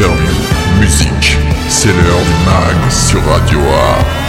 interviews, musique. C'est l'heure du mag sur Radio Axe.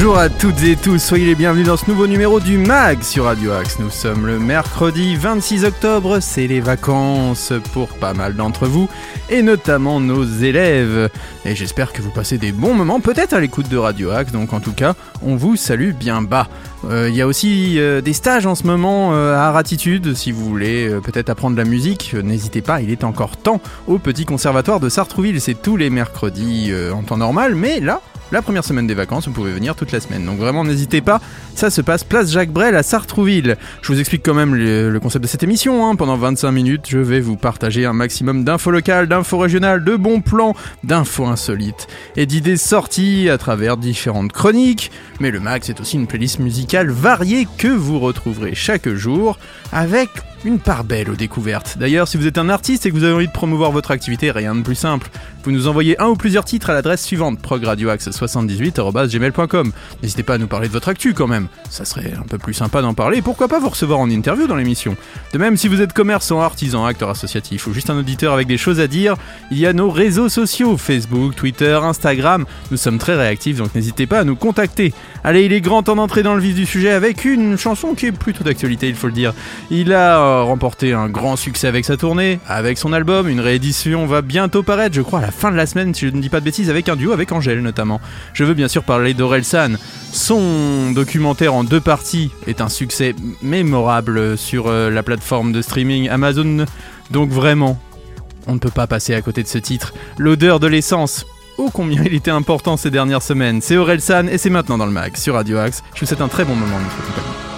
Bonjour à toutes et tous, soyez les bienvenus dans ce nouveau numéro du MAG sur Radio Axe. Nous sommes le mercredi 26 octobre, c'est les vacances pour pas mal d'entre vous et notamment nos élèves. Et j'espère que vous passez des bons moments, peut-être à l'écoute de Radio Axe, donc en tout cas, on vous salue bien bas. Euh, Il y a aussi euh, des stages en ce moment euh, à Ratitude, si vous voulez euh, peut-être apprendre la musique, euh, n'hésitez pas, il est encore temps au Petit Conservatoire de Sartrouville, c'est tous les mercredis euh, en temps normal, mais là, la première semaine des vacances, vous pouvez venir toute la semaine. Donc vraiment, n'hésitez pas. Ça se passe place Jacques Brel à Sartrouville. Je vous explique quand même le, concept de cette émission. hein. Pendant 25 minutes, je vais vous partager un maximum d'infos locales, d'infos régionales, de bons plans, d'infos insolites et d'idées sorties à travers différentes chroniques. Mais le Max c'est aussi une playlist musicale variée que vous retrouverez chaque jour avec une part belle aux découvertes. D'ailleurs, si vous êtes un artiste et que vous avez envie de promouvoir votre activité, rien de plus simple. Vous nous envoyez un ou plusieurs titres à l'adresse suivante progradioaxe78@gmail.com. N'hésitez pas à nous parler de votre actu quand même. Ça serait un peu plus sympa d'en parler. Pourquoi pas vous recevoir en interview dans l'émission. De même, si vous êtes commerçant, artisan, acteur associatif ou juste un auditeur avec des choses à dire, il y a nos réseaux sociaux Facebook, Twitter, Instagram. Nous sommes très réactifs, donc n'hésitez pas à nous contacter. Allez, il est grand temps d'entrer dans le vif du sujet avec une chanson qui est plutôt d'actualité, il faut le dire. Il a remporté un grand succès avec sa tournée, avec son album, une réédition va bientôt paraître, je crois, à la fin de la semaine, si je ne dis pas de bêtises, avec un duo avec Angèle notamment. Je veux bien sûr parler d'Orelsan. Son documentaire en deux parties est un succès mémorable sur euh, la plateforme de streaming Amazon, donc vraiment, on ne peut pas passer à côté de ce titre. L'odeur de l'essence. Oh combien il était important ces dernières semaines. C'est Orelsan et c'est maintenant dans le mag sur Radio Axe. Je vous souhaite un très bon moment notre compagnie.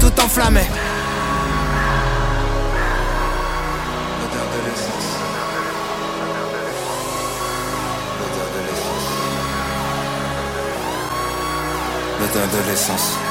tout enflammé. L'odeur de l'essence. L'odeur de l'essence. L'odeur de l'essence.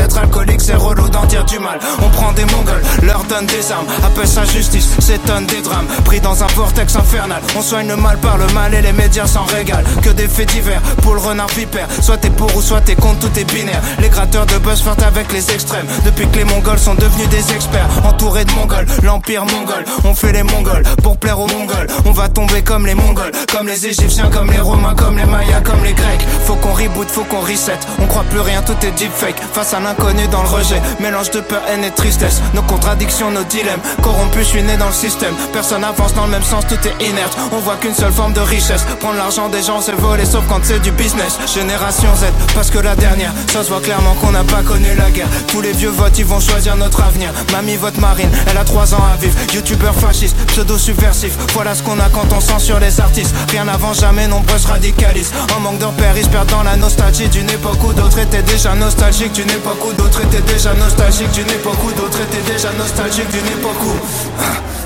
d'être être alcoolique, c'est relou d'en dire du mal. On prend des mongols, leur donne des armes, appelle ça justice, s'étonne des drames. Pris dans un vortex infernal, on soigne le mal par le mal et les médias s'en régalent. Que des faits divers, pour le renard vipère. Soit t'es pour ou soit t'es contre, tout est binaire. Les gratteurs de buzz flirtent avec les extrêmes. Depuis que les mongols sont devenus des experts, entourés de mongols, l'empire mongol. On fait les mongols pour plaire aux mongols. On va tomber comme les mongols, comme les égyptiens, comme les romains, comme les mayas, comme les grecs. Faut qu'on reboot, faut qu'on reset. On croit plus rien, tout est deepfake. Face à l'inconnu dans le rejet, mélange de peur, haine et tristesse. Nos contradictions, nos dilemmes. Corrompus, je suis né dans le système. Personne avance dans le même sens, tout est inerte. On voit qu'une seule forme de richesse. Prendre l'argent des gens, c'est voler, sauf quand c'est du business. Génération Z, parce que la dernière, ça se voit clairement qu'on n'a pas connu la guerre. Tous les vieux votes, ils vont choisir notre avenir. Mamie vote marine, elle a 3 ans à vivre. Youtubeur fasciste, pseudo subversif. Voilà ce qu'on a quand on censure les artistes. Rien n'avance jamais, nombreux se radicalisent. En manque de repères, ils se perdent dans la nostalgie d'une époque où d'autres étaient déjà nostalgiques. D'une époque d'autres étaient déjà nostalgiques. D'une époque où d'autres étaient déjà nostalgiques. D'une époque où.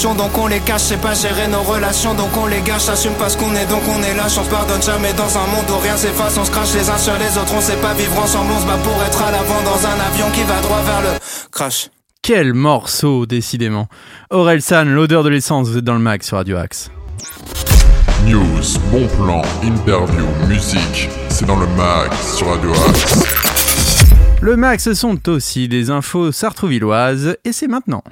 donc on les cache, c'est pas gérer nos relations, donc on les gâche, assume pas ce qu'on est, donc on est lâche, on se pardonne jamais dans un monde où rien s'efface, on se crache les uns sur les autres, on sait pas vivre ensemble, on se bat pour être à l'avant dans un avion qui va droit vers le crash. Quel morceau, décidément. Aurel San, l'odeur de l'essence, vous êtes dans le mag sur Radio Axe. News, bon plan, interview, musique, c'est dans le mag sur Radio Axe. Le mag, ce sont aussi des infos sartrouvilloises, et c'est maintenant.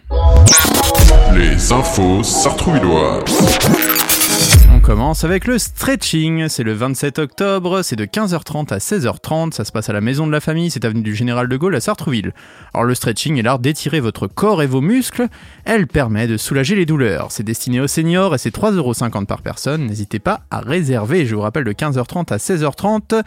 Les infos sartrouvilloises. On commence avec le stretching. C'est le 27 octobre, c'est de 15h30 à 16h30. Ça se passe à la maison de la famille, c'est avenue du Général de Gaulle à Sartrouville. Alors le stretching est l'art d'étirer votre corps et vos muscles. Elle permet de soulager les douleurs. C'est destiné aux seniors et c'est 3,50€ par personne. N'hésitez pas à réserver. Je vous rappelle de 15h30 à 16h30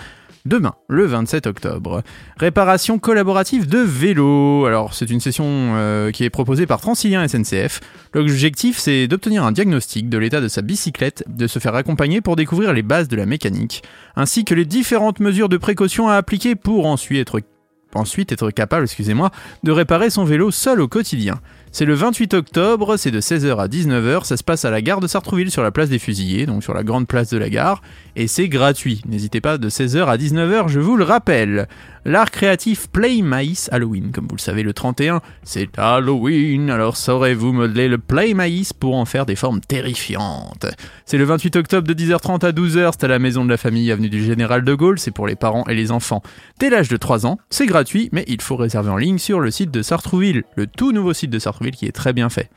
demain, le 27 octobre. Réparation collaborative de vélo. Alors, c'est une session euh, qui est proposée par Transilien SNCF. L'objectif, c'est d'obtenir un diagnostic de l'état de sa bicyclette, de se faire accompagner pour découvrir les bases de la mécanique, ainsi que les différentes mesures de précaution à appliquer pour ensuite être, ensuite capable, excusez-moi, de réparer son vélo seul au quotidien. C'est le 28 octobre, c'est de 16h à 19h, ça se passe à la gare de Sartrouville sur la place des Fusillés, donc sur la grande place de la gare, et c'est gratuit. N'hésitez pas de 16h à 19h, je vous le rappelle. L'art créatif Play Maïs Halloween, comme vous le savez, le 31, c'est Halloween, alors saurez-vous modeler le Play Maïs pour en faire des formes terrifiantes? C'est le 28 octobre de 10h30 à 12h, c'est à la maison de la famille, avenue du Général de Gaulle, c'est pour les parents et les enfants. Dès l'âge de 3 ans, c'est gratuit, mais il faut réserver en ligne sur le site de Sartrouville, le tout nouveau site de Sartrouville qui est très bien fait.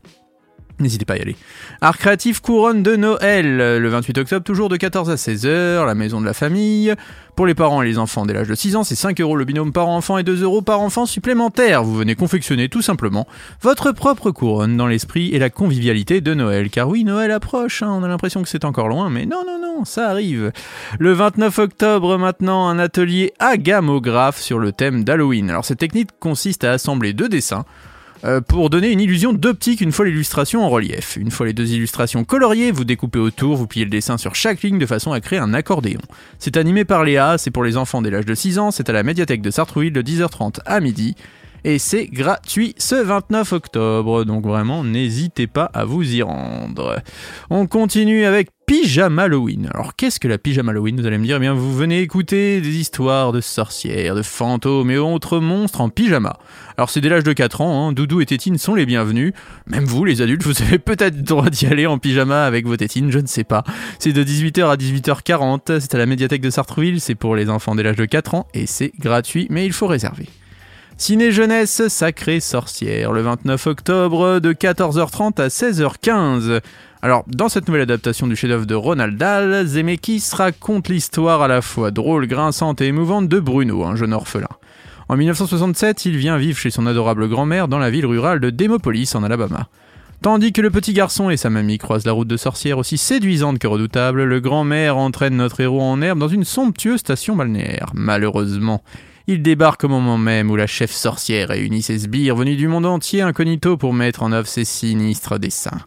N'hésitez pas à y aller. Art créatif couronne de Noël, le 28 octobre, toujours de 14 à 16h, la maison de la famille. Pour les parents et les enfants dès l'âge de 6 ans, c'est 5 euros le binôme par enfant et 2 euros par enfant supplémentaire. Vous venez confectionner tout simplement votre propre couronne dans l'esprit et la convivialité de Noël. Car oui, Noël approche, hein, on a l'impression que c'est encore loin, mais non, non, non, ça arrive. Le 29 octobre maintenant, un atelier à gamographe sur le thème d'Halloween. Alors cette technique consiste à assembler deux dessins pour donner une illusion d'optique une fois l'illustration en relief. Une fois les deux illustrations coloriées, vous découpez autour, vous pliez le dessin sur chaque ligne de façon à créer un accordéon. C'est animé par Léa, c'est pour les enfants dès l'âge de 6 ans, c'est à la médiathèque de Sartrouville de 10h30 à midi. Et c'est gratuit ce 29 octobre, donc vraiment n'hésitez pas à vous y rendre. On continue avec Pyjama Halloween. Alors qu'est-ce que la Pyjama Halloween Vous allez me dire, eh bien vous venez écouter des histoires de sorcières, de fantômes et autres monstres en pyjama. Alors c'est dès l'âge de 4 ans, hein, Doudou et Tétine sont les bienvenus. Même vous, les adultes, vous avez peut-être droit d'y aller en pyjama avec vos tétines, je ne sais pas. C'est de 18h à 18h40, c'est à la médiathèque de Sartrouville, c'est pour les enfants dès l'âge de 4 ans et c'est gratuit, mais il faut réserver. Ciné Jeunesse Sacrée Sorcière, le 29 octobre de 14h30 à 16h15. Alors, dans cette nouvelle adaptation du chef-d'œuvre de Ronald Dahl, Zemeckis raconte l'histoire à la fois drôle, grinçante et émouvante de Bruno, un jeune orphelin. En 1967, il vient vivre chez son adorable grand-mère dans la ville rurale de Demopolis, en Alabama. Tandis que le petit garçon et sa mamie croisent la route de sorcière aussi séduisante que redoutable, le grand-mère entraîne notre héros en herbe dans une somptueuse station balnéaire. Malheureusement, Il débarque au moment même où la chef sorcière réunit ses sbires venus du monde entier incognito pour mettre en œuvre ses sinistres dessins.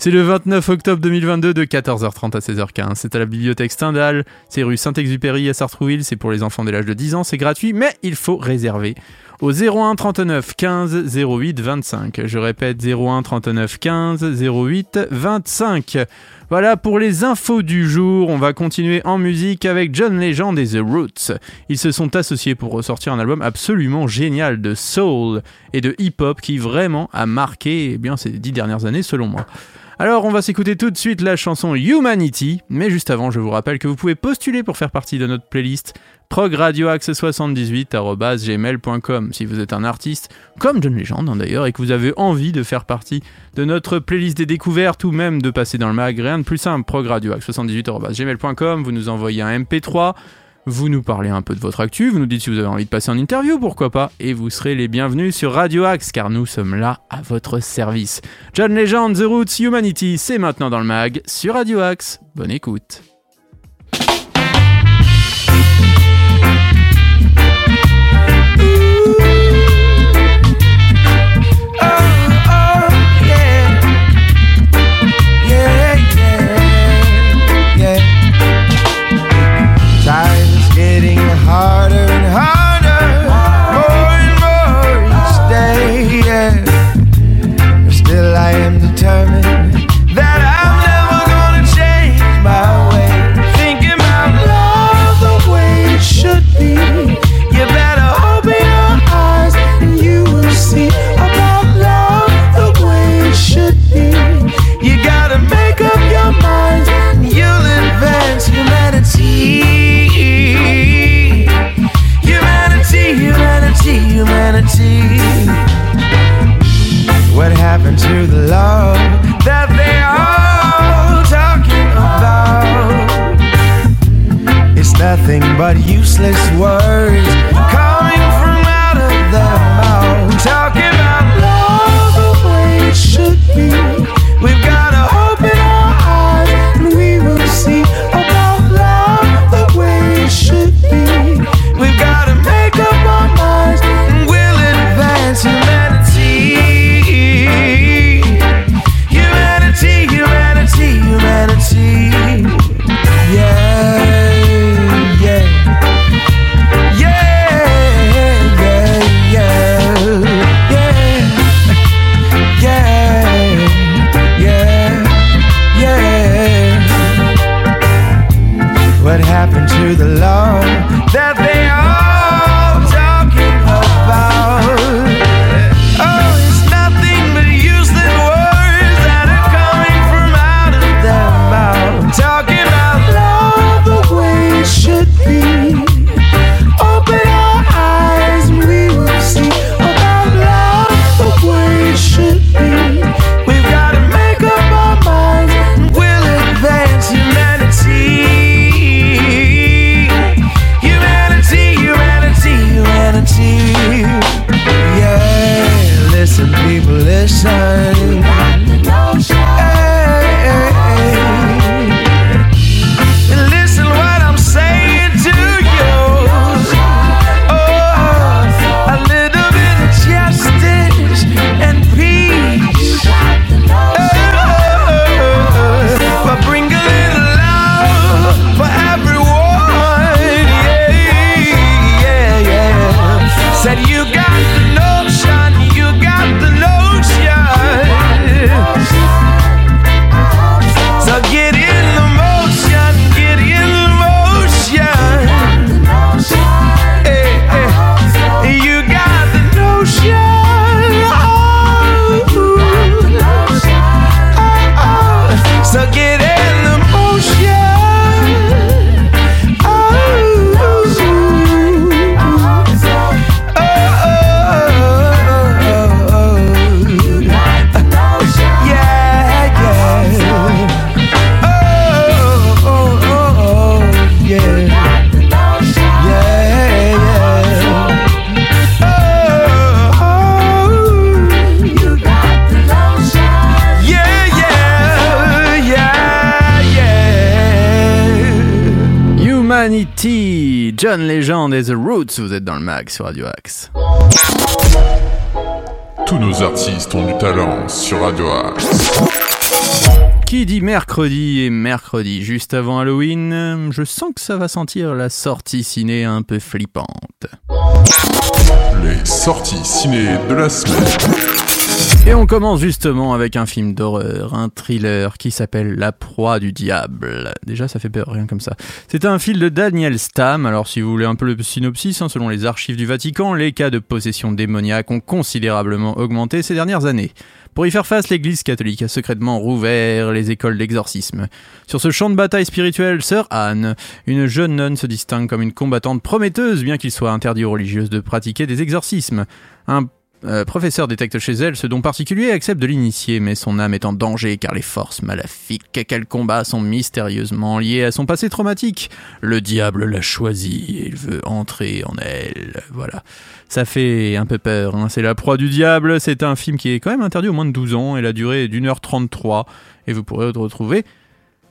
C'est le 29 octobre 2022 de 14h30 à 16h15. C'est à la bibliothèque Stendhal, c'est rue Saint-Exupéry à Sartrouville, c'est pour les enfants dès l'âge de 10 ans, c'est gratuit, mais il faut réserver au 01 39 15 08 25. Je répète 01 39 15 08 25. Voilà pour les infos du jour. On va continuer en musique avec John Legend et The Roots. Ils se sont associés pour ressortir un album absolument génial de soul et de hip-hop qui vraiment a marqué eh bien, ces dix dernières années selon moi. Alors on va s'écouter tout de suite la chanson Humanity, mais juste avant je vous rappelle que vous pouvez postuler pour faire partie de notre playlist progradioaxe78.gmail.com si vous êtes un artiste comme John Legend hein, d'ailleurs et que vous avez envie de faire partie de notre playlist des découvertes ou même de passer dans le mag, rien de plus simple, progradioaxe78.gmail.com, vous nous envoyez un MP3, vous nous parlez un peu de votre actu, vous nous dites si vous avez envie de passer en interview, pourquoi pas, et vous serez les bienvenus sur Radio Axe, car nous sommes là à votre service. John Legend, The Roots, Humanity, c'est maintenant dans le mag sur Radio Axe. Bonne écoute. Humanity, John Legend et The Roots, vous êtes dans le mag sur Radio Axe. Tous nos artistes ont du talent sur Radio Axe. Qui dit mercredi et mercredi juste avant Halloween, je sens que ça va sentir la sortie ciné un peu flippante. Les sorties ciné de la semaine. Et on commence justement avec un film d'horreur, un thriller qui s'appelle La proie du diable. Déjà, ça fait peur, rien comme ça. C'est un film de Daniel Stam. Alors, si vous voulez un peu le synopsis, hein, selon les archives du Vatican, les cas de possession démoniaque ont considérablement augmenté ces dernières années. Pour y faire face, l'Église catholique a secrètement rouvert les écoles d'exorcisme. Sur ce champ de bataille spirituel, sœur Anne, une jeune nonne se distingue comme une combattante prometteuse, bien qu'il soit interdit aux religieuses de pratiquer des exorcismes. Un euh, professeur détecte chez elle ce don particulier et accepte de l'initier, mais son âme est en danger car les forces maléfiques qu'elle combat sont mystérieusement liées à son passé traumatique. Le diable l'a choisi et il veut entrer en elle. Voilà. Ça fait un peu peur. Hein. C'est La proie du diable. C'est un film qui est quand même interdit au moins de 12 ans et la durée est d'une heure 33. Et vous pourrez le retrouver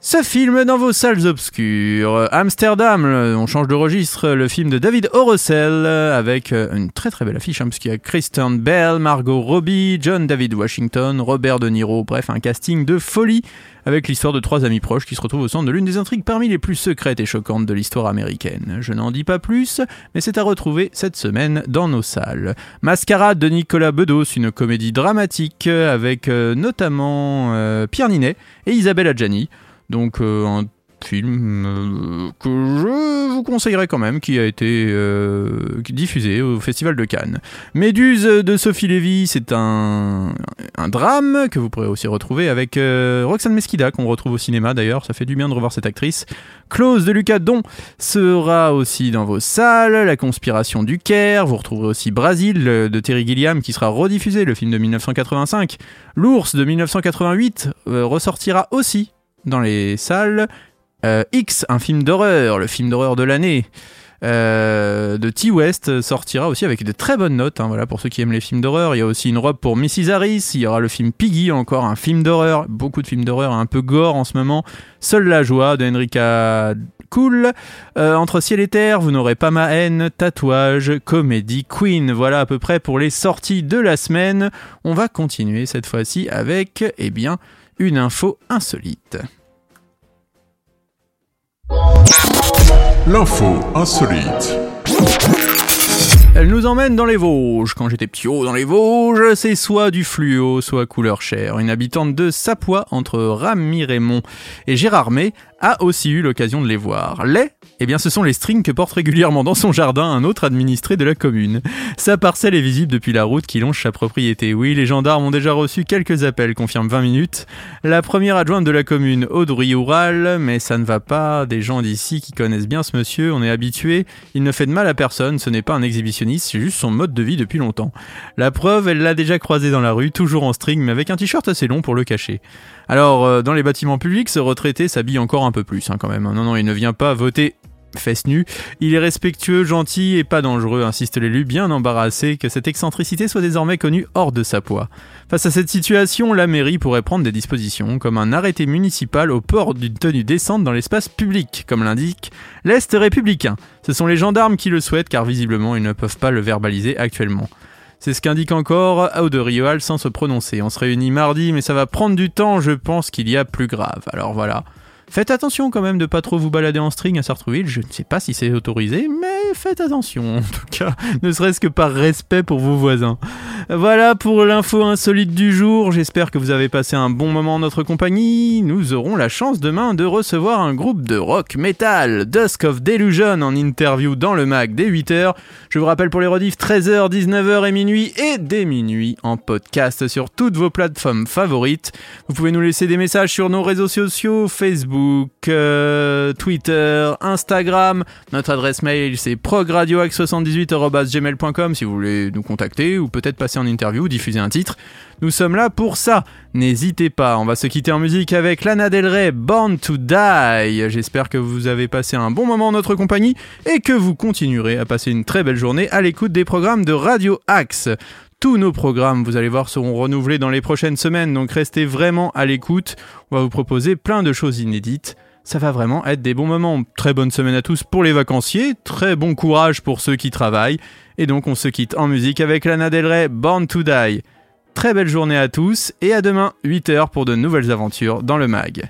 ce film dans vos salles obscures. Amsterdam, on change de registre, le film de David Horosel avec euh, une très très belle affiche, hein, y a Kristen Bell, Margot Robbie, John David Washington, Robert De Niro, bref, un casting de folie avec l'histoire de trois amis proches qui se retrouvent au centre de l'une des intrigues parmi les plus secrètes et choquantes de l'histoire américaine. Je n'en dis pas plus, mais c'est à retrouver cette semaine dans nos salles. Mascarade de Nicolas Bedos, une comédie dramatique avec euh, notamment euh, Pierre Ninet et Isabelle Adjani. Donc euh, un film euh, que je vous conseillerais quand même, qui a été euh, diffusé au Festival de Cannes. Méduse de Sophie Lévy, c'est un, un, drame que vous pourrez aussi retrouver avec Roxane Mesquida, qu'on retrouve au cinéma d'ailleurs, ça fait du bien de revoir cette actrice. Close de Lucas Don sera aussi dans vos salles, La conspiration du Caire, vous retrouverez aussi Brasil de Terry Gilliam qui sera rediffusé, le film de 1985. L'ours de 1988 ressortira aussi dans les salles. Euh, X, un film d'horreur, le film d'horreur de l'année. Euh, de T-West sortira aussi avec de très bonnes notes. Hein, voilà pour ceux qui aiment les films d'horreur. Il y a aussi une robe pour Mrs. Harris. Il y aura le film Piggy, encore un film d'horreur. Beaucoup de films d'horreur, un peu gore en ce moment. Seule la joie de Enrica Cool. Euh, entre ciel et terre, vous n'aurez pas ma haine. Tatouage, comédie, Queen. Voilà à peu près pour les sorties de la semaine. On va continuer cette fois-ci avec, eh bien, une info insolite. L'info insolite. Elle nous emmène dans les Vosges. Quand j'étais petit dans les Vosges, c'est soit du fluo, soit couleur chair. Une habitante de Sapois, entre Rami Raymond et Gérard May, a aussi eu l'occasion de les voir. Les eh bien, ce sont les strings que porte régulièrement dans son jardin un autre administré de la commune. Sa parcelle est visible depuis la route qui longe sa propriété. Oui, les gendarmes ont déjà reçu quelques appels, confirme 20 minutes. La première adjointe de la commune, Audrey Oural, mais ça ne va pas. Des gens d'ici qui connaissent bien ce monsieur, on est habitué. Il ne fait de mal à personne, ce n'est pas un exhibitionniste, c'est juste son mode de vie depuis longtemps. La preuve, elle l'a déjà croisé dans la rue, toujours en string, mais avec un t-shirt assez long pour le cacher. Alors, euh, dans les bâtiments publics, ce retraité s'habille encore un peu plus, hein, quand même. Non, non, il ne vient pas voter Fesse nue. Il est respectueux, gentil et pas dangereux, insiste l'élu, bien embarrassé que cette excentricité soit désormais connue hors de sa poids. Face à cette situation, la mairie pourrait prendre des dispositions, comme un arrêté municipal au port d'une tenue décente dans l'espace public, comme l'indique l'Est républicain. Ce sont les gendarmes qui le souhaitent car visiblement ils ne peuvent pas le verbaliser actuellement. C'est ce qu'indique encore Audrey sans se prononcer. On se réunit mardi, mais ça va prendre du temps, je pense qu'il y a plus grave. Alors voilà. Faites attention quand même de pas trop vous balader en string à Sartreville, je ne sais pas si c'est autorisé, mais faites attention en tout cas, ne serait-ce que par respect pour vos voisins. Voilà pour l'info insolite du jour, j'espère que vous avez passé un bon moment en notre compagnie. Nous aurons la chance demain de recevoir un groupe de rock metal, Dusk of Delusion, en interview dans le mag dès 8h. Je vous rappelle pour les rediffs 13h, 19h et minuit, et dès minuit en podcast sur toutes vos plateformes favorites. Vous pouvez nous laisser des messages sur nos réseaux sociaux, Facebook, euh, Twitter, Instagram. Notre adresse mail c'est progradioax78.gmail.com si vous voulez nous contacter ou peut-être passer en interview ou diffuser un titre. Nous sommes là pour ça. N'hésitez pas. On va se quitter en musique avec Lana Del Rey, Born to Die. J'espère que vous avez passé un bon moment en notre compagnie et que vous continuerez à passer une très belle journée à l'écoute des programmes de Radio Axe. Tous nos programmes, vous allez voir, seront renouvelés dans les prochaines semaines, donc restez vraiment à l'écoute. On va vous proposer plein de choses inédites. Ça va vraiment être des bons moments. Très bonne semaine à tous pour les vacanciers, très bon courage pour ceux qui travaillent. Et donc on se quitte en musique avec Lana Del Rey, Born to Die. Très belle journée à tous et à demain 8h pour de nouvelles aventures dans le mag.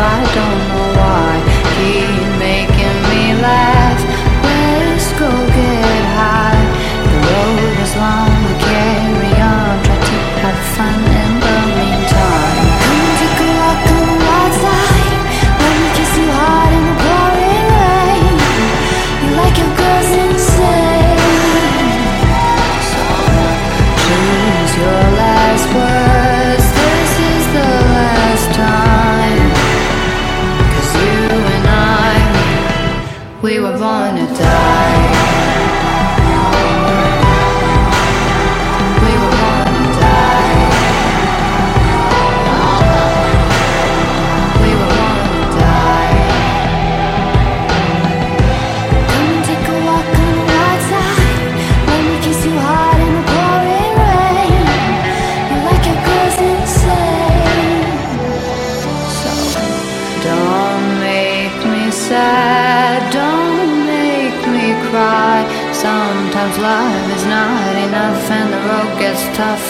I don't know.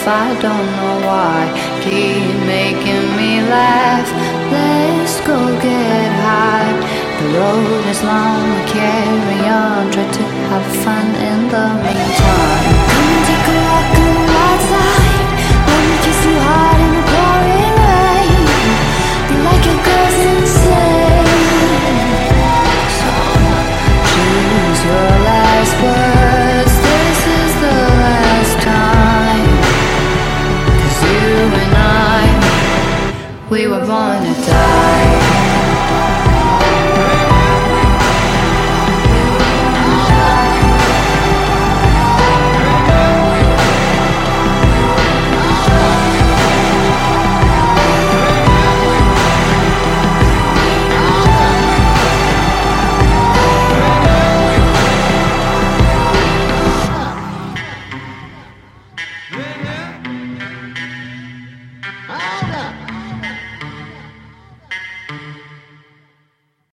I don't know why. Keep making me laugh. Let's go get high. The road is long, we carry on, try to have fun.